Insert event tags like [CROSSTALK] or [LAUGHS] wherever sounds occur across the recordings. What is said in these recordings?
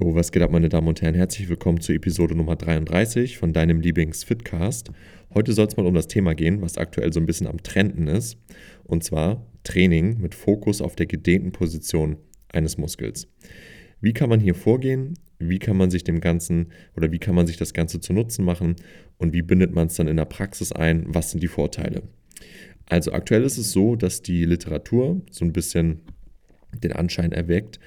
Jo, was geht ab, meine Damen und Herren? Herzlich willkommen zur Episode Nummer 33 von deinem Lieblings-Fitcast. Heute soll es mal um das Thema gehen, was aktuell so ein bisschen am Trenden ist. Und zwar Training mit Fokus auf der gedehnten Position eines Muskels. Wie kann man hier vorgehen? Wie kann man sich dem Ganzen oder wie kann man sich das Ganze zu Nutzen machen? Und wie bindet man es dann in der Praxis ein? Was sind die Vorteile? Also aktuell ist es so, dass die Literatur so ein bisschen den Anschein erweckt,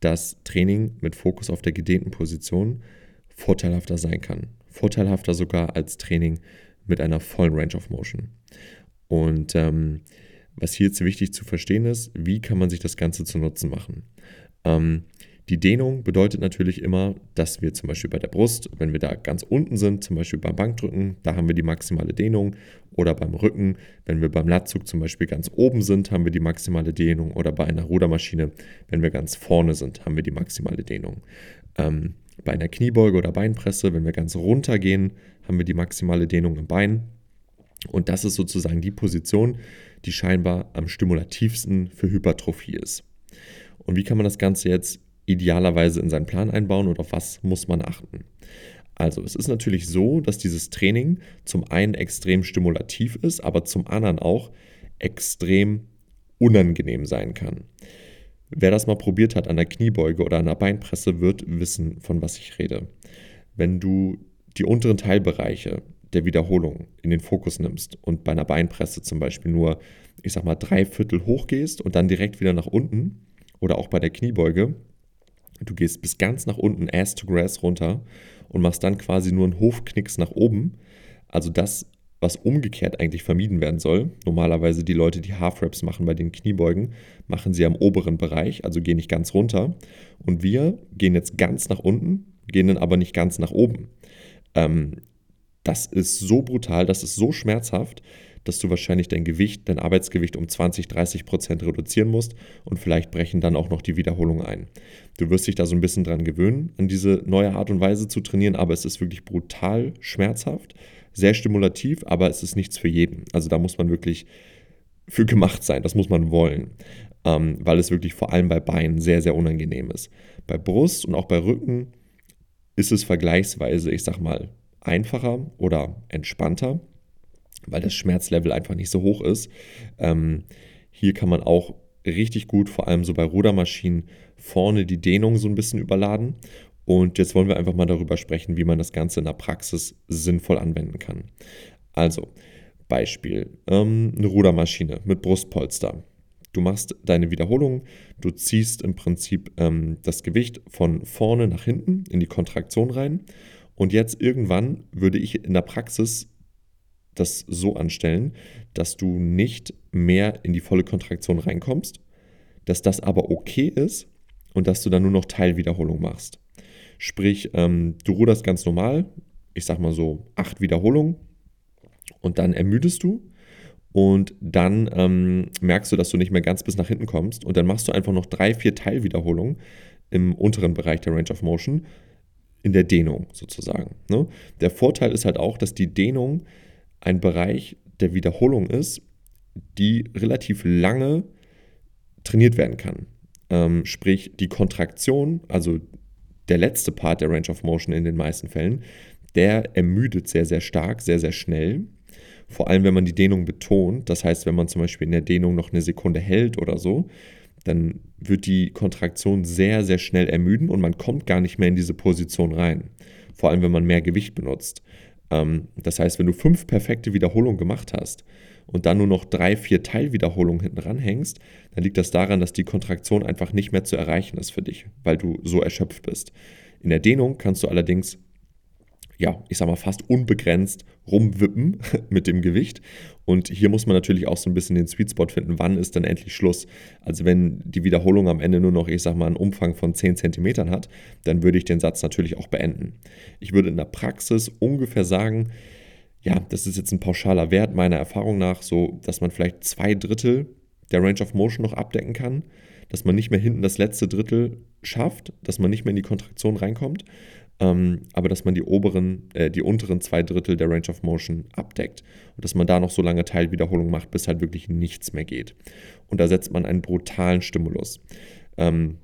dass Training mit Fokus auf der gedehnten Position vorteilhafter sein kann. Vorteilhafter sogar als Training mit einer vollen Range of Motion. Und ähm, was hier jetzt wichtig zu verstehen ist, wie kann man sich das Ganze zu Nutzen machen? Ähm, die Dehnung bedeutet natürlich immer, dass wir zum Beispiel bei der Brust, wenn wir da ganz unten sind, zum Beispiel beim Bankdrücken, da haben wir die maximale Dehnung. Oder beim Rücken, wenn wir beim Latzug zum Beispiel ganz oben sind, haben wir die maximale Dehnung. Oder bei einer Rudermaschine, wenn wir ganz vorne sind, haben wir die maximale Dehnung. Ähm, bei einer Kniebeuge oder Beinpresse, wenn wir ganz runter gehen, haben wir die maximale Dehnung im Bein. Und das ist sozusagen die Position, die scheinbar am stimulativsten für Hypertrophie ist. Und wie kann man das Ganze jetzt idealerweise in seinen Plan einbauen und auf was muss man achten? Also es ist natürlich so, dass dieses Training zum einen extrem stimulativ ist, aber zum anderen auch extrem unangenehm sein kann. Wer das mal probiert hat an der Kniebeuge oder an der Beinpresse, wird wissen, von was ich rede. Wenn du die unteren Teilbereiche der Wiederholung in den Fokus nimmst und bei einer Beinpresse zum Beispiel nur, ich sag mal, drei Viertel hochgehst und dann direkt wieder nach unten oder auch bei der Kniebeuge, Du gehst bis ganz nach unten, Ass to Grass runter und machst dann quasi nur einen Hofknicks nach oben. Also das, was umgekehrt eigentlich vermieden werden soll. Normalerweise die Leute, die Half-Raps machen bei den Kniebeugen, machen sie am oberen Bereich, also gehen nicht ganz runter. Und wir gehen jetzt ganz nach unten, gehen dann aber nicht ganz nach oben. Ähm, das ist so brutal, das ist so schmerzhaft, dass du wahrscheinlich dein Gewicht, dein Arbeitsgewicht um 20, 30 Prozent reduzieren musst und vielleicht brechen dann auch noch die Wiederholungen ein. Du wirst dich da so ein bisschen dran gewöhnen, an diese neue Art und Weise zu trainieren, aber es ist wirklich brutal schmerzhaft, sehr stimulativ, aber es ist nichts für jeden. Also da muss man wirklich für gemacht sein, das muss man wollen, ähm, weil es wirklich vor allem bei Beinen sehr, sehr unangenehm ist. Bei Brust und auch bei Rücken ist es vergleichsweise, ich sag mal, einfacher oder entspannter weil das Schmerzlevel einfach nicht so hoch ist. Ähm, hier kann man auch richtig gut, vor allem so bei Rudermaschinen, vorne die Dehnung so ein bisschen überladen. Und jetzt wollen wir einfach mal darüber sprechen, wie man das Ganze in der Praxis sinnvoll anwenden kann. Also, Beispiel, ähm, eine Rudermaschine mit Brustpolster. Du machst deine Wiederholung, du ziehst im Prinzip ähm, das Gewicht von vorne nach hinten in die Kontraktion rein. Und jetzt irgendwann würde ich in der Praxis das so anstellen, dass du nicht mehr in die volle Kontraktion reinkommst, dass das aber okay ist und dass du dann nur noch Teilwiederholung machst. Sprich, ähm, du ruderst ganz normal, ich sag mal so acht Wiederholungen und dann ermüdest du und dann ähm, merkst du, dass du nicht mehr ganz bis nach hinten kommst und dann machst du einfach noch drei, vier Teilwiederholungen im unteren Bereich der Range of Motion in der Dehnung sozusagen. Ne? Der Vorteil ist halt auch, dass die Dehnung ein Bereich der Wiederholung ist, die relativ lange trainiert werden kann. Ähm, sprich, die Kontraktion, also der letzte Part der Range of Motion in den meisten Fällen, der ermüdet sehr, sehr stark, sehr, sehr schnell. Vor allem, wenn man die Dehnung betont. Das heißt, wenn man zum Beispiel in der Dehnung noch eine Sekunde hält oder so, dann wird die Kontraktion sehr, sehr schnell ermüden und man kommt gar nicht mehr in diese Position rein. Vor allem, wenn man mehr Gewicht benutzt. Ähm, das heißt, wenn du fünf perfekte Wiederholungen gemacht hast und dann nur noch drei, vier Teilwiederholungen hinten ranhängst, dann liegt das daran, dass die Kontraktion einfach nicht mehr zu erreichen ist für dich, weil du so erschöpft bist. In der Dehnung kannst du allerdings ja, ich sag mal, fast unbegrenzt rumwippen [LAUGHS] mit dem Gewicht. Und hier muss man natürlich auch so ein bisschen den Sweet Spot finden, wann ist dann endlich Schluss. Also wenn die Wiederholung am Ende nur noch, ich sag mal, einen Umfang von 10 cm hat, dann würde ich den Satz natürlich auch beenden. Ich würde in der Praxis ungefähr sagen, ja, das ist jetzt ein pauschaler Wert meiner Erfahrung nach, so dass man vielleicht zwei Drittel der Range of Motion noch abdecken kann, dass man nicht mehr hinten das letzte Drittel schafft, dass man nicht mehr in die Kontraktion reinkommt ähm, aber dass man die oberen, äh, die unteren zwei Drittel der Range of Motion abdeckt und dass man da noch so lange Teilwiederholung macht, bis halt wirklich nichts mehr geht. Und da setzt man einen brutalen Stimulus. Ähm,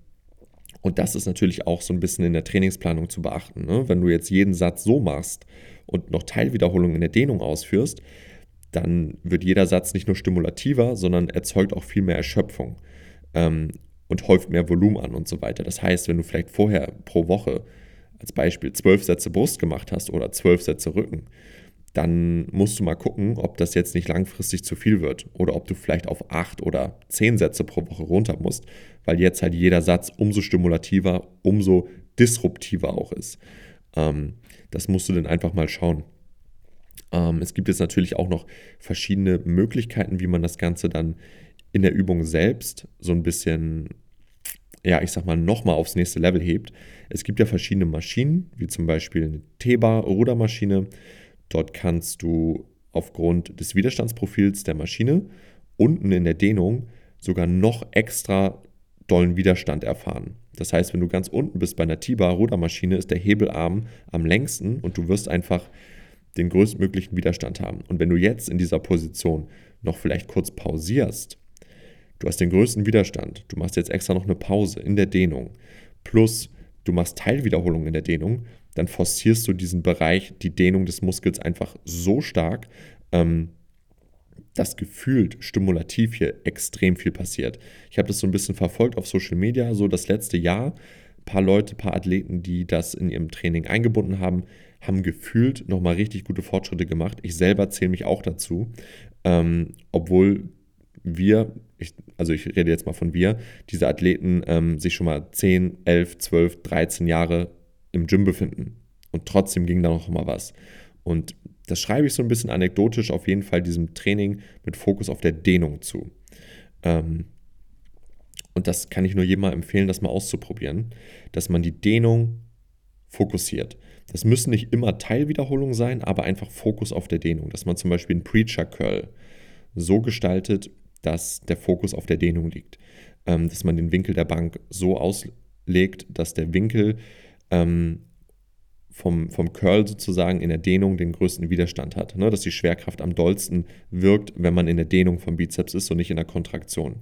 Und das ist natürlich auch so ein bisschen in der Trainingsplanung zu beachten. Ne? Wenn du jetzt jeden Satz so machst und noch Teilwiederholungen in der Dehnung ausführst, dann wird jeder Satz nicht nur stimulativer, sondern erzeugt auch viel mehr Erschöpfung ähm, und häuft mehr Volumen an und so weiter. Das heißt, wenn du vielleicht vorher pro Woche als Beispiel zwölf Sätze Brust gemacht hast oder zwölf Sätze Rücken, dann musst du mal gucken, ob das jetzt nicht langfristig zu viel wird oder ob du vielleicht auf acht oder zehn Sätze pro Woche runter musst, weil jetzt halt jeder Satz umso stimulativer, umso disruptiver auch ist. Ähm, das musst du dann einfach mal schauen. Ähm, es gibt jetzt natürlich auch noch verschiedene Möglichkeiten, wie man das Ganze dann in der Übung selbst so ein bisschen, ja, ich sag mal, nochmal aufs nächste Level hebt. Es gibt ja verschiedene Maschinen, wie zum Beispiel eine T-Bar-Rudermaschine. Dort kannst du aufgrund des Widerstandsprofils der Maschine unten in der Dehnung sogar noch extra dollen Widerstand erfahren. Das heißt, wenn du ganz unten bist bei einer T-Bar-Rudermaschine, ist der Hebelarm am längsten und du wirst einfach den größtmöglichen Widerstand haben. Und wenn du jetzt in dieser Position noch vielleicht kurz pausierst, du hast den größten Widerstand, du machst jetzt extra noch eine Pause in der Dehnung, plus du machst Teilwiederholungen in der Dehnung, dann forcierst du diesen Bereich, die Dehnung des Muskels einfach so stark, ähm, dass gefühlt stimulativ hier extrem viel passiert. Ich habe das so ein bisschen verfolgt auf Social Media, so das letzte Jahr. Ein paar Leute, ein paar Athleten, die das in ihrem Training eingebunden haben, haben gefühlt nochmal richtig gute Fortschritte gemacht. Ich selber zähle mich auch dazu, ähm, obwohl wir, ich, also ich rede jetzt mal von wir, diese Athleten ähm, sich schon mal 10, 11, 12, 13 Jahre im Gym befinden. Und trotzdem ging da noch mal was. Und das schreibe ich so ein bisschen anekdotisch auf jeden Fall diesem Training mit Fokus auf der Dehnung zu. Ähm, und das kann ich nur jedem mal empfehlen, das mal auszuprobieren, dass man die Dehnung fokussiert. Das müssen nicht immer Teilwiederholungen sein, aber einfach Fokus auf der Dehnung. Dass man zum Beispiel einen Preacher Curl so gestaltet, dass der Fokus auf der Dehnung liegt. Ähm, dass man den Winkel der Bank so auslegt, dass der Winkel ähm, vom, vom Curl sozusagen in der Dehnung den größten Widerstand hat. Ne? Dass die Schwerkraft am dollsten wirkt, wenn man in der Dehnung vom Bizeps ist und nicht in der Kontraktion.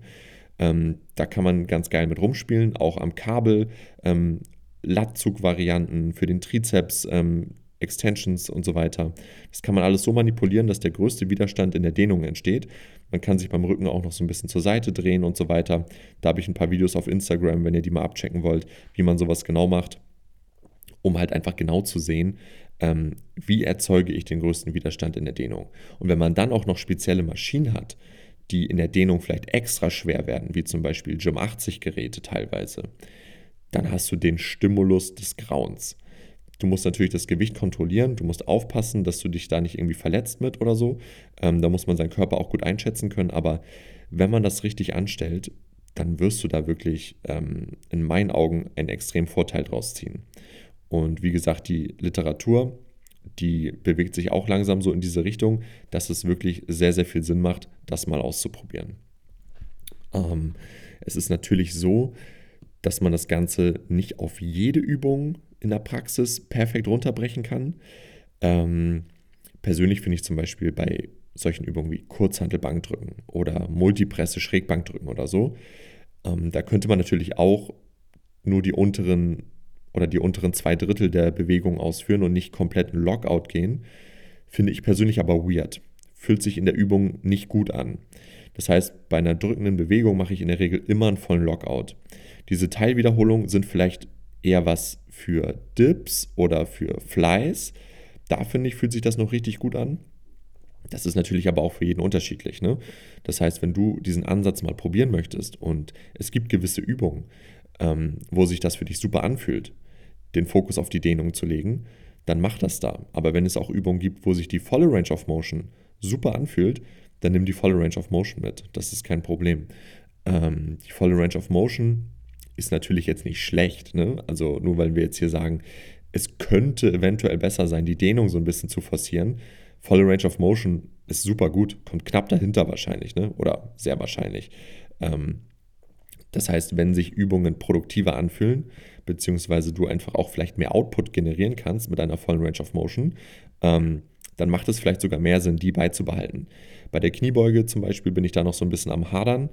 Ähm, da kann man ganz geil mit rumspielen, auch am Kabel. Ähm, Lattzug-Varianten für den Trizeps, ähm, Extensions und so weiter. Das kann man alles so manipulieren, dass der größte Widerstand in der Dehnung entsteht. Man kann sich beim Rücken auch noch so ein bisschen zur Seite drehen und so weiter. Da habe ich ein paar Videos auf Instagram, wenn ihr die mal abchecken wollt, wie man sowas genau macht, um halt einfach genau zu sehen, ähm, wie erzeuge ich den größten Widerstand in der Dehnung. Und wenn man dann auch noch spezielle Maschinen hat, die in der Dehnung vielleicht extra schwer werden, wie zum Beispiel Gym 80 Geräte teilweise, dann hast du den Stimulus des Grauens. Du musst natürlich das Gewicht kontrollieren, du musst aufpassen, dass du dich da nicht irgendwie verletzt mit oder so. Ähm, da muss man seinen Körper auch gut einschätzen können, aber wenn man das richtig anstellt, dann wirst du da wirklich ähm, in meinen Augen einen extremen Vorteil draus ziehen. Und wie gesagt, die Literatur, die bewegt sich auch langsam so in diese Richtung, dass es wirklich sehr, sehr viel Sinn macht, das mal auszuprobieren. Ähm, es ist natürlich so, dass man das Ganze nicht auf jede Übung in der Praxis perfekt runterbrechen kann. Ähm, persönlich finde ich zum Beispiel bei solchen Übungen wie Kurzhantelbankdrücken oder Multipresse Schrägbankdrücken oder so, ähm, da könnte man natürlich auch nur die unteren oder die unteren zwei Drittel der Bewegung ausführen und nicht komplett in Lockout gehen. Finde ich persönlich aber weird. Fühlt sich in der Übung nicht gut an. Das heißt, bei einer drückenden Bewegung mache ich in der Regel immer einen vollen Lockout. Diese Teilwiederholungen sind vielleicht eher was für Dips oder für Flies. Da finde ich, fühlt sich das noch richtig gut an. Das ist natürlich aber auch für jeden unterschiedlich. Ne? Das heißt, wenn du diesen Ansatz mal probieren möchtest und es gibt gewisse Übungen, ähm, wo sich das für dich super anfühlt, den Fokus auf die Dehnung zu legen, dann mach das da. Aber wenn es auch Übungen gibt, wo sich die volle Range of Motion super anfühlt, dann nimm die volle Range of Motion mit. Das ist kein Problem. Ähm, die volle Range of Motion ist natürlich jetzt nicht schlecht. Ne? Also nur weil wir jetzt hier sagen, es könnte eventuell besser sein, die Dehnung so ein bisschen zu forcieren. Volle Range of Motion ist super gut, kommt knapp dahinter wahrscheinlich, ne? oder sehr wahrscheinlich. Ähm, das heißt, wenn sich Übungen produktiver anfühlen, beziehungsweise du einfach auch vielleicht mehr Output generieren kannst mit einer vollen Range of Motion, ähm, dann macht es vielleicht sogar mehr Sinn, die beizubehalten. Bei der Kniebeuge zum Beispiel bin ich da noch so ein bisschen am Hadern,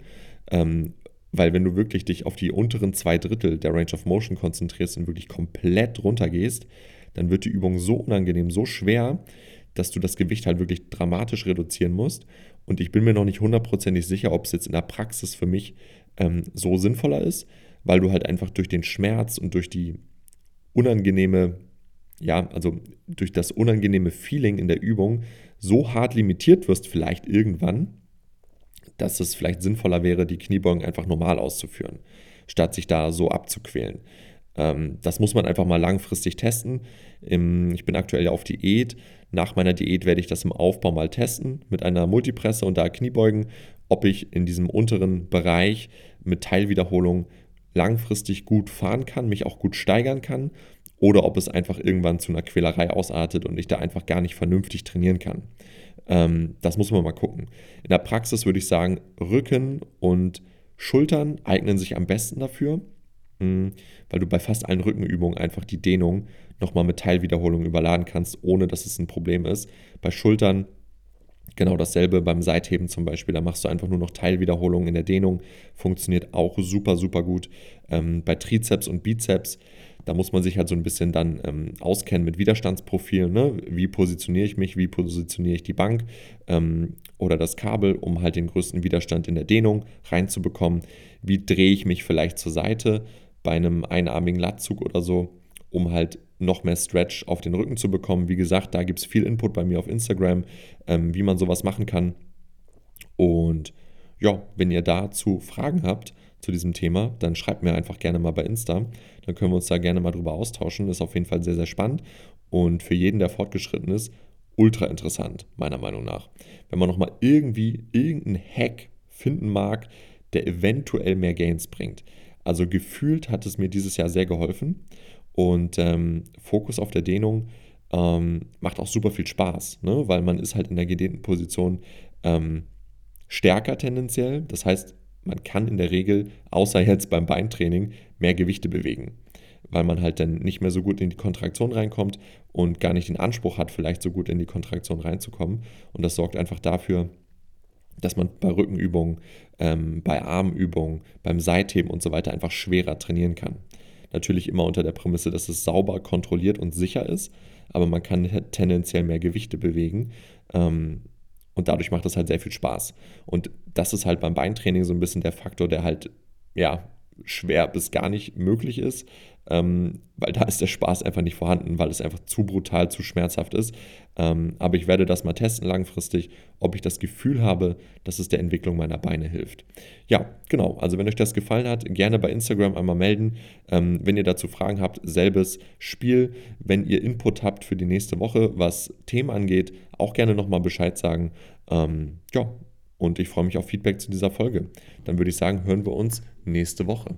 ähm, Weil wenn du wirklich dich auf die unteren zwei Drittel der Range of Motion konzentrierst und wirklich komplett runtergehst, dann wird die Übung so unangenehm, so schwer, dass du das Gewicht halt wirklich dramatisch reduzieren musst. Und ich bin mir noch nicht hundertprozentig sicher, ob es jetzt in der Praxis für mich ähm, so sinnvoller ist, weil du halt einfach durch den Schmerz und durch die unangenehme, ja, also durch das unangenehme Feeling in der Übung so hart limitiert wirst, vielleicht irgendwann, dass es vielleicht sinnvoller wäre, die Kniebeugen einfach normal auszuführen, statt sich da so abzuquälen. Ähm, das muss man einfach mal langfristig testen. ich bin aktuell auf Diät. Nach meiner Diät werde ich das im Aufbau mal testen mit einer Multipresse und da Kniebeugen, ob ich in diesem unteren Bereich mit Teilwiederholung langfristig gut fahren kann, mich auch gut steigern kann oder ob es einfach irgendwann zu einer Quälerei ausartet und ich da einfach gar nicht vernünftig trainieren kann. Ähm, das muss man mal gucken. In der Praxis würde ich sagen, Rücken und Schultern eignen sich am besten dafür, mh, hm, weil du bei fast allen Rückenübungen einfach die Dehnung nochmal mit Teilwiederholung überladen kannst, ohne dass es ein Problem ist. Bei Schultern genau dasselbe beim Seitheben zum Beispiel. Da machst du einfach nur noch Teilwiederholungen in der Dehnung. Funktioniert auch super, super gut. Ähm, bei Trizeps und Bizeps da muss man sich halt so ein bisschen dann ähm, auskennen mit Widerstandsprofilen. Ne? Wie positioniere ich mich, wie positioniere ich die Bank ähm, oder das Kabel, um halt den größten Widerstand in der Dehnung reinzubekommen. Wie drehe ich mich vielleicht zur Seite bei einem einarmigen Latzug oder so, um halt noch mehr Stretch auf den Rücken zu bekommen. Wie gesagt, da gibt es viel Input bei mir auf Instagram, ähm, wie man sowas machen kann. Und ja, wenn ihr dazu Fragen habt, zu diesem Thema, dann schreibt mir einfach gerne mal bei Insta. Dann können wir uns da gerne mal drüber austauschen. Ist auf jeden Fall sehr, sehr spannend und für jeden, der fortgeschritten ist, ultra interessant, meiner Meinung nach. Wenn man nochmal irgendwie irgendeinen Hack finden mag, der eventuell mehr Gains bringt. Also gefühlt hat es mir dieses Jahr sehr geholfen und ähm, Fokus auf der Dehnung ähm, macht auch super viel Spaß, ne? weil man ist halt in der gedehnten Position ähm, stärker tendenziell. Das heißt, man kann in der Regel, außer jetzt beim Beintraining, mehr Gewichte bewegen, weil man halt dann nicht mehr so gut in die Kontraktion reinkommt und gar nicht den Anspruch hat, vielleicht so gut in die Kontraktion reinzukommen. Und das sorgt einfach dafür, dass man bei Rückenübungen, ähm, bei Armübungen, beim Seitheben und so weiter einfach schwerer trainieren kann. Natürlich immer unter der Prämisse, dass es sauber, kontrolliert und sicher ist, aber man kann tendenziell mehr Gewichte bewegen. Ähm, und dadurch macht es halt sehr viel Spaß. Und das ist halt beim Beintraining so ein bisschen der Faktor, der halt, ja, schwer bis gar nicht möglich ist, ähm, weil da ist der Spaß einfach nicht vorhanden, weil es einfach zu brutal, zu schmerzhaft ist. Ähm, aber ich werde das mal testen langfristig, ob ich das Gefühl habe, dass es der Entwicklung meiner Beine hilft. Ja, genau. Also wenn euch das gefallen hat, gerne bei Instagram einmal melden. Ähm, wenn ihr dazu Fragen habt, selbes Spiel. Wenn ihr Input habt für die nächste Woche, was Themen angeht, auch gerne nochmal Bescheid sagen. Ähm, ja, und ich freue mich auf Feedback zu dieser Folge. Dann würde ich sagen, hören wir uns nächste Woche.